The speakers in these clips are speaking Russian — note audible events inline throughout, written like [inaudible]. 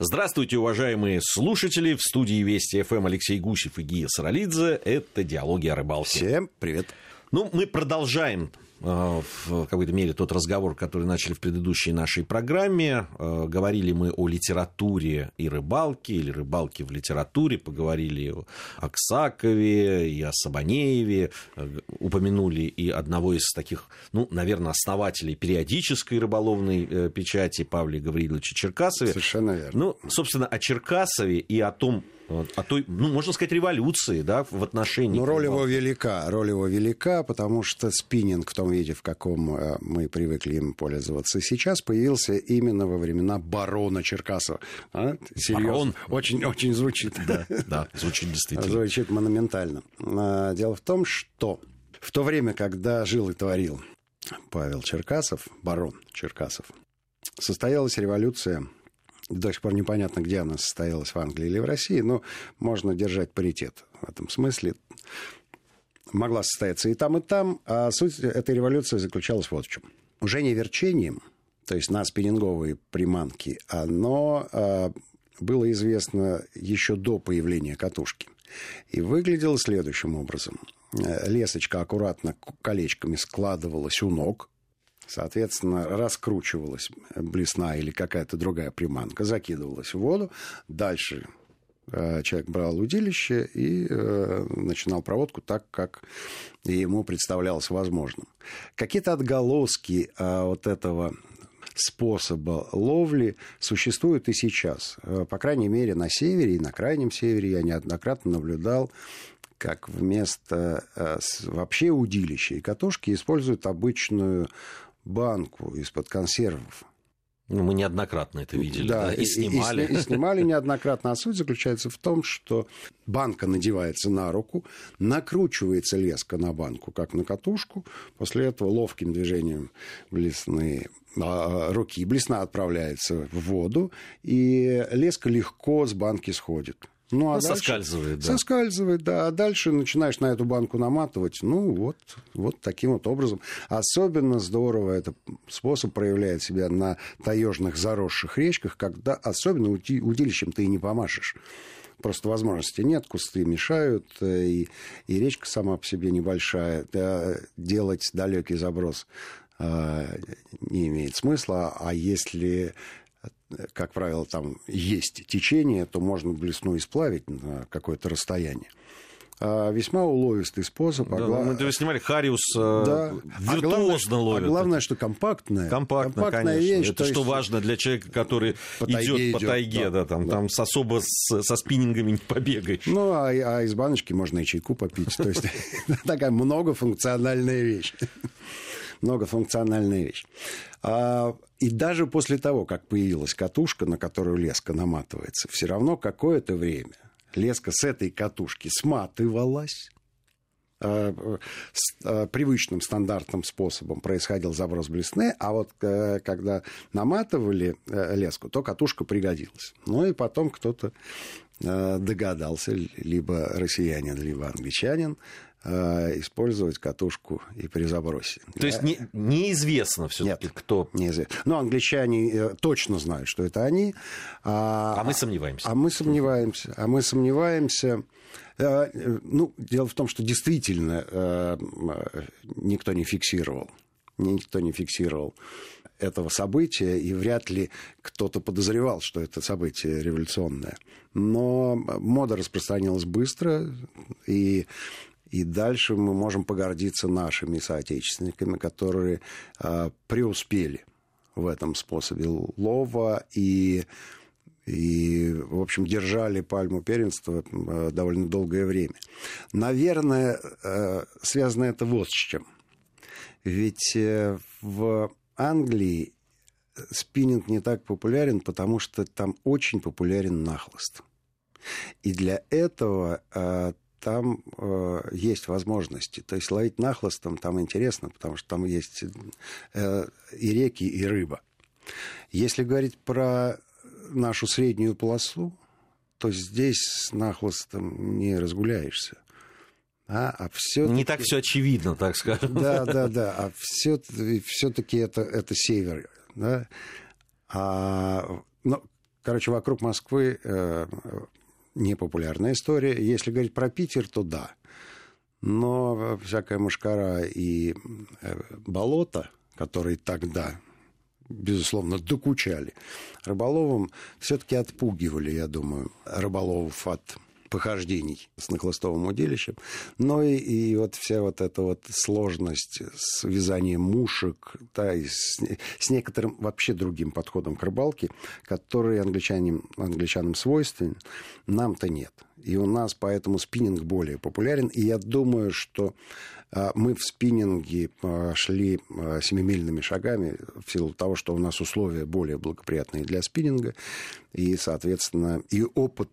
Здравствуйте, уважаемые слушатели. В студии Вести ФМ Алексей Гусев и Гия Саралидзе. Это «Диалоги о рыбалке». Всем привет. Ну, мы продолжаем в какой-то мере тот разговор, который начали в предыдущей нашей программе. Э, говорили мы о литературе и рыбалке, или рыбалке в литературе, поговорили о Аксакове и о Сабанееве, э, упомянули и одного из таких, ну, наверное, основателей периодической рыболовной печати Павла Гавриловича Черкасове. Совершенно верно. Ну, собственно, о Черкасове и о том, о той, ну, можно сказать, революции, да, в отношении... Ну, роль его велика, роль его велика, потому что спиннинг в том виде, в каком э, мы привыкли им пользоваться сейчас, появился именно во времена барона Черкасова. А? Серьезно. Барон. Очень, очень звучит. Да, да, звучит действительно. Звучит монументально. А, дело в том, что в то время, когда жил и творил Павел Черкасов, барон Черкасов, состоялась революция до сих пор непонятно, где она состоялась, в Англии или в России, но можно держать паритет в этом смысле. Могла состояться и там, и там, а суть этой революции заключалась вот в чем. Не верчением, то есть на спиннинговые приманки, оно а, было известно еще до появления катушки. И выглядело следующим образом. Лесочка аккуратно колечками складывалась у ног, Соответственно, раскручивалась блесна или какая-то другая приманка, закидывалась в воду. Дальше э, человек брал удилище и э, начинал проводку так, как ему представлялось возможным. Какие-то отголоски э, вот этого способа ловли существуют и сейчас. Э, по крайней мере, на севере и на крайнем севере я неоднократно наблюдал как вместо э, вообще удилища и катушки используют обычную банку из-под консервов. Ну, мы неоднократно это видели, да, да? И, и снимали. И, и, и снимали неоднократно. А суть заключается в том, что банка надевается на руку, накручивается леска на банку, как на катушку. После этого ловким движением блесны а, руки блесна отправляется в воду, и леска легко с банки сходит. Ну, а ну, дальше, соскальзывает, да. Соскальзывает, да. А дальше начинаешь на эту банку наматывать. Ну, вот, вот таким вот образом. Особенно здорово этот способ проявляет себя на таежных заросших речках, когда особенно удилищем ты и не помашешь. Просто возможности нет, кусты мешают, э, и, и речка сама по себе небольшая. Да, делать далекий заброс э, не имеет смысла. А если как правило, там есть течение, то можно блесну и сплавить на какое-то расстояние. А весьма уловистый способ. А да, а Мы снимали Хариус э, да. виртуозно а ловит. А главное, что компактная. Компактная, компактная конечно. вещь. Это что есть... важно для человека, который по идет по тайге. Да, да, там, да. там с особо с, со спиннингами не побегаешь. Ну, а, а из баночки можно и чайку попить. То есть [laughs] такая многофункциональная вещь многофункциональная вещь. А, и даже после того, как появилась катушка, на которую леска наматывается, все равно какое-то время леска с этой катушки сматывалась, а, а, привычным стандартным способом происходил заброс блесны, а вот э, когда наматывали э, леску, то катушка пригодилась. Ну и потом кто-то э, догадался, либо россиянин, либо англичанин, использовать катушку и при забросе. То есть не, неизвестно все-таки, кто. Неизвестно. Но англичане э, точно знают, что это они. А, а мы сомневаемся. А мы сомневаемся. А мы сомневаемся. Э, ну, дело в том, что действительно никто не фиксировал. Никто не фиксировал этого события, и вряд ли кто-то подозревал, что это событие революционное. Но мода распространилась быстро, и и дальше мы можем погордиться нашими соотечественниками, которые э, преуспели в этом способе лова и, и, в общем, держали пальму первенства э, довольно долгое время. Наверное, э, связано это вот с чем. Ведь э, в Англии спиннинг не так популярен, потому что там очень популярен нахлост. И для этого э, там э, есть возможности. То есть ловить нахлостом там интересно, потому что там есть э, и реки, и рыба. Если говорить про нашу среднюю полосу, то здесь с нахлостом не разгуляешься. А, а все не так все очевидно, так скажем. Да, да, да. А все-таки это, это север. Да? А, но короче, вокруг Москвы непопулярная история. Если говорить про Питер, то да. Но всякая мушкара и болото, которые тогда безусловно, докучали рыболовам, все-таки отпугивали, я думаю, рыболовов от похождений с нахлыстовым удилищем, но и, и вот вся вот эта вот сложность с вязанием мушек, да, и с, с некоторым вообще другим подходом к рыбалке, который англичанам, англичанам свойственен, нам-то нет. И у нас поэтому спиннинг более популярен, и я думаю, что а мы в спиннинге а, шли а, семимильными шагами в силу того, что у нас условия более благоприятные для спиннинга, и, соответственно, и опыт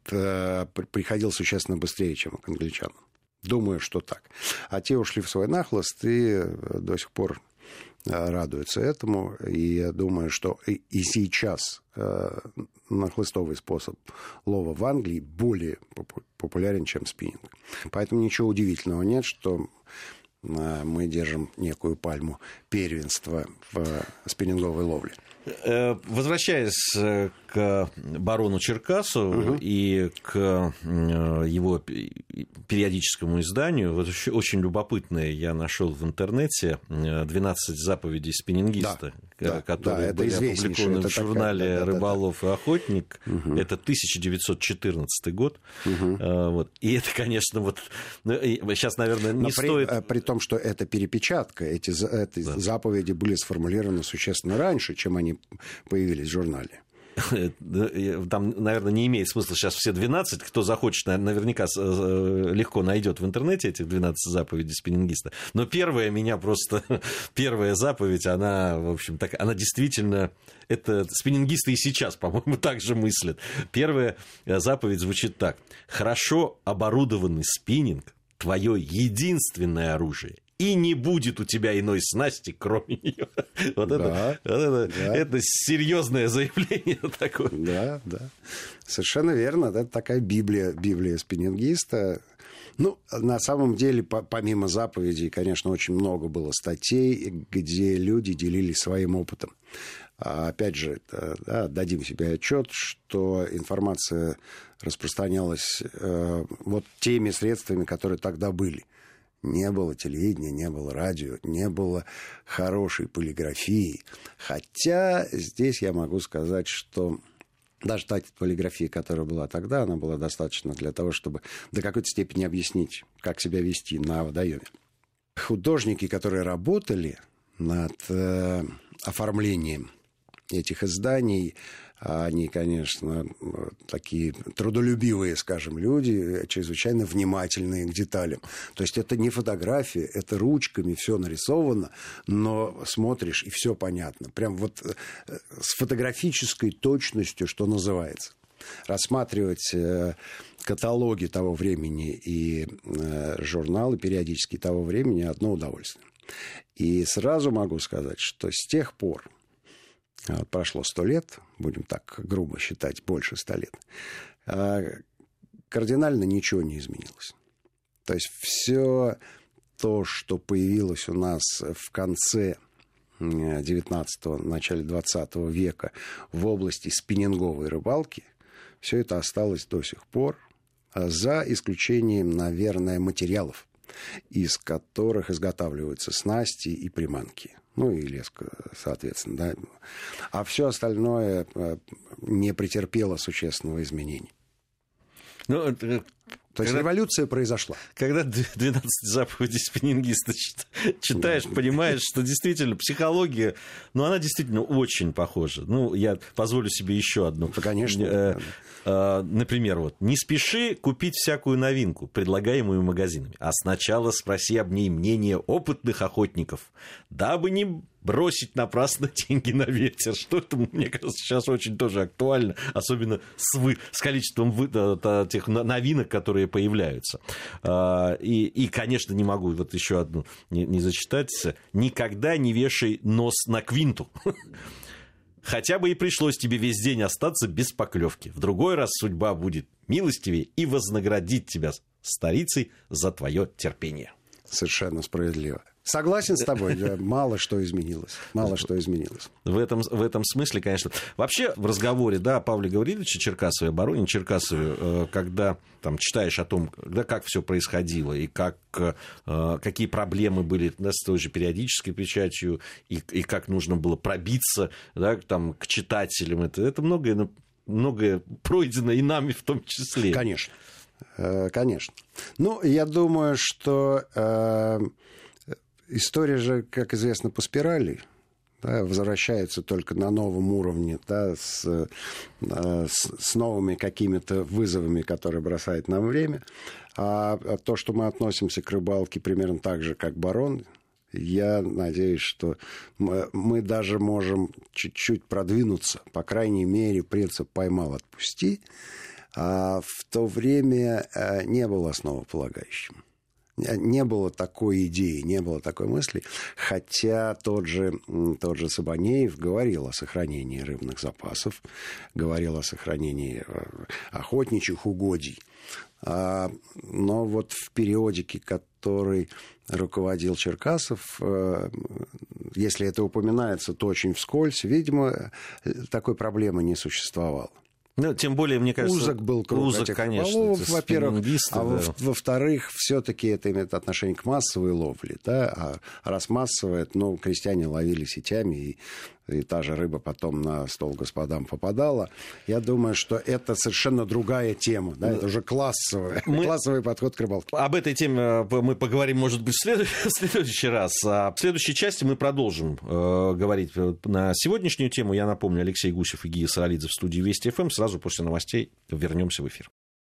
приходил существенно быстрее, чем к англичанам. Думаю, что так. А те ушли в свой нахлост и до сих пор радуются этому. И я думаю, что и сейчас нахлыстовый способ лова в Англии более популярен, чем спиннинг. Поэтому ничего удивительного нет, что мы держим некую пальму первенства в спиннинговой ловле. Э, возвращаясь э, к барону Черкасу угу. и к э, его периодическому изданию, вот очень любопытное я нашел в интернете 12 заповедей спиннингиста, да, которые да, были опубликованы в журнале такая, да, «Рыболов да, да. и охотник». Угу. Это 1914 год. Угу. Вот. И это, конечно, вот сейчас, ну, наверное, не Но стоит... При, при том, что это перепечатка, эти, эти да. заповеди были сформулированы существенно раньше, чем они появились в журнале. [laughs] Там, наверное, не имеет смысла сейчас все 12. Кто захочет, наверняка э, легко найдет в интернете этих 12 заповедей спиннингиста. Но первая меня просто... [laughs] Первая заповедь, она, в общем, так, она действительно... Это спиннингисты и сейчас, по-моему, [laughs] так же мыслят. Первая заповедь звучит так. Хорошо оборудованный спиннинг – твое единственное оружие и не будет у тебя иной снасти, кроме нее. [laughs] Вот, да, это, вот это, да. это серьезное заявление [laughs] такое. Да, да. Совершенно верно. Это такая Библия, Библия спиннингиста. Ну, на самом деле, помимо заповедей, конечно, очень много было статей, где люди делились своим опытом. А опять же, да, дадим себе отчет, что информация распространялась э, вот теми средствами, которые тогда были не было телевидения, не было радио, не было хорошей полиграфии. Хотя здесь я могу сказать, что даже та полиграфия, которая была тогда, она была достаточно для того, чтобы до какой-то степени объяснить, как себя вести на водоеме. Художники, которые работали над э, оформлением этих изданий, они, конечно, такие трудолюбивые, скажем, люди, чрезвычайно внимательные к деталям. То есть это не фотография, это ручками все нарисовано, но смотришь, и все понятно. Прям вот э, с фотографической точностью, что называется. Рассматривать э, каталоги того времени и э, журналы периодически того времени одно удовольствие. И сразу могу сказать, что с тех пор, прошло сто лет, будем так грубо считать, больше ста лет, а кардинально ничего не изменилось. То есть все то, что появилось у нас в конце 19-го, начале 20 века в области спиннинговой рыбалки, все это осталось до сих пор, а за исключением, наверное, материалов, из которых изготавливаются снасти и приманки ну и леска, соответственно. Да. А все остальное э, не претерпело существенного изменения. Ну, то есть когда, революция произошла. Когда 12 заповедей спиннингиста читаешь, понимаешь, [laughs] что действительно психология, ну, она действительно очень похожа. Ну, я позволю себе еще одну. Да, конечно. Э, э, например, вот, не спеши купить всякую новинку, предлагаемую магазинами, а сначала спроси об ней мнение опытных охотников, дабы не бросить напрасно [laughs] деньги на ветер. Что это, мне кажется, сейчас очень тоже актуально, особенно с, вы, с количеством вы, тех новинок, которые появляются. А, и, и, конечно, не могу вот еще одну не, не зачитать. Никогда не вешай нос на квинту. [laughs] Хотя бы и пришлось тебе весь день остаться без поклевки. В другой раз судьба будет милостивее и вознаградит тебя старицей за твое терпение. Совершенно справедливо. Согласен с тобой, мало что изменилось. Мало что изменилось. В этом, в этом смысле, конечно. Вообще в разговоре, да, Павле Гавриловиче Черкасове, обороне Черкасове, э, когда там читаешь о том, да, как все происходило и как, э, какие проблемы были да, с той же периодической печатью и, и как нужно было пробиться да, там, к читателям, это, это многое, многое пройдено и нами в том числе. Конечно. Э, конечно. Ну, я думаю, что история же, как известно, по спирали да, возвращается только на новом уровне, да, с, э, с, с новыми какими-то вызовами, которые бросает нам время. А, а то, что мы относимся к рыбалке примерно так же, как барон, я надеюсь, что мы, мы даже можем чуть-чуть продвинуться. По крайней мере, принцип «поймал, отпусти» а в то время э, не был основополагающим не было такой идеи, не было такой мысли, хотя тот же, тот же Сабанеев говорил о сохранении рыбных запасов, говорил о сохранении э, охотничьих угодий. А, но вот в периодике, который руководил Черкасов, э, если это упоминается, то очень вскользь, видимо, э, такой проблемы не существовало. Ну, тем более, мне кажется... Узок был круг узок, этих конечно, рыболовов, во-первых. А да. во-вторых, все-таки это имеет отношение к массовой ловле. Да? А раз массовая, ну, крестьяне ловили сетями, и и та же рыба потом на стол господам попадала. Я думаю, что это совершенно другая тема. Да? Это уже классовый, мы... классовый подход к рыбалке. Об этой теме э, мы поговорим, может быть, в следующий, [laughs] в следующий раз. А в следующей части мы продолжим э, говорить на сегодняшнюю тему. Я напомню, Алексей Гусев и Гия Саралидзе в студии Вести ФМ. Сразу после новостей вернемся в эфир.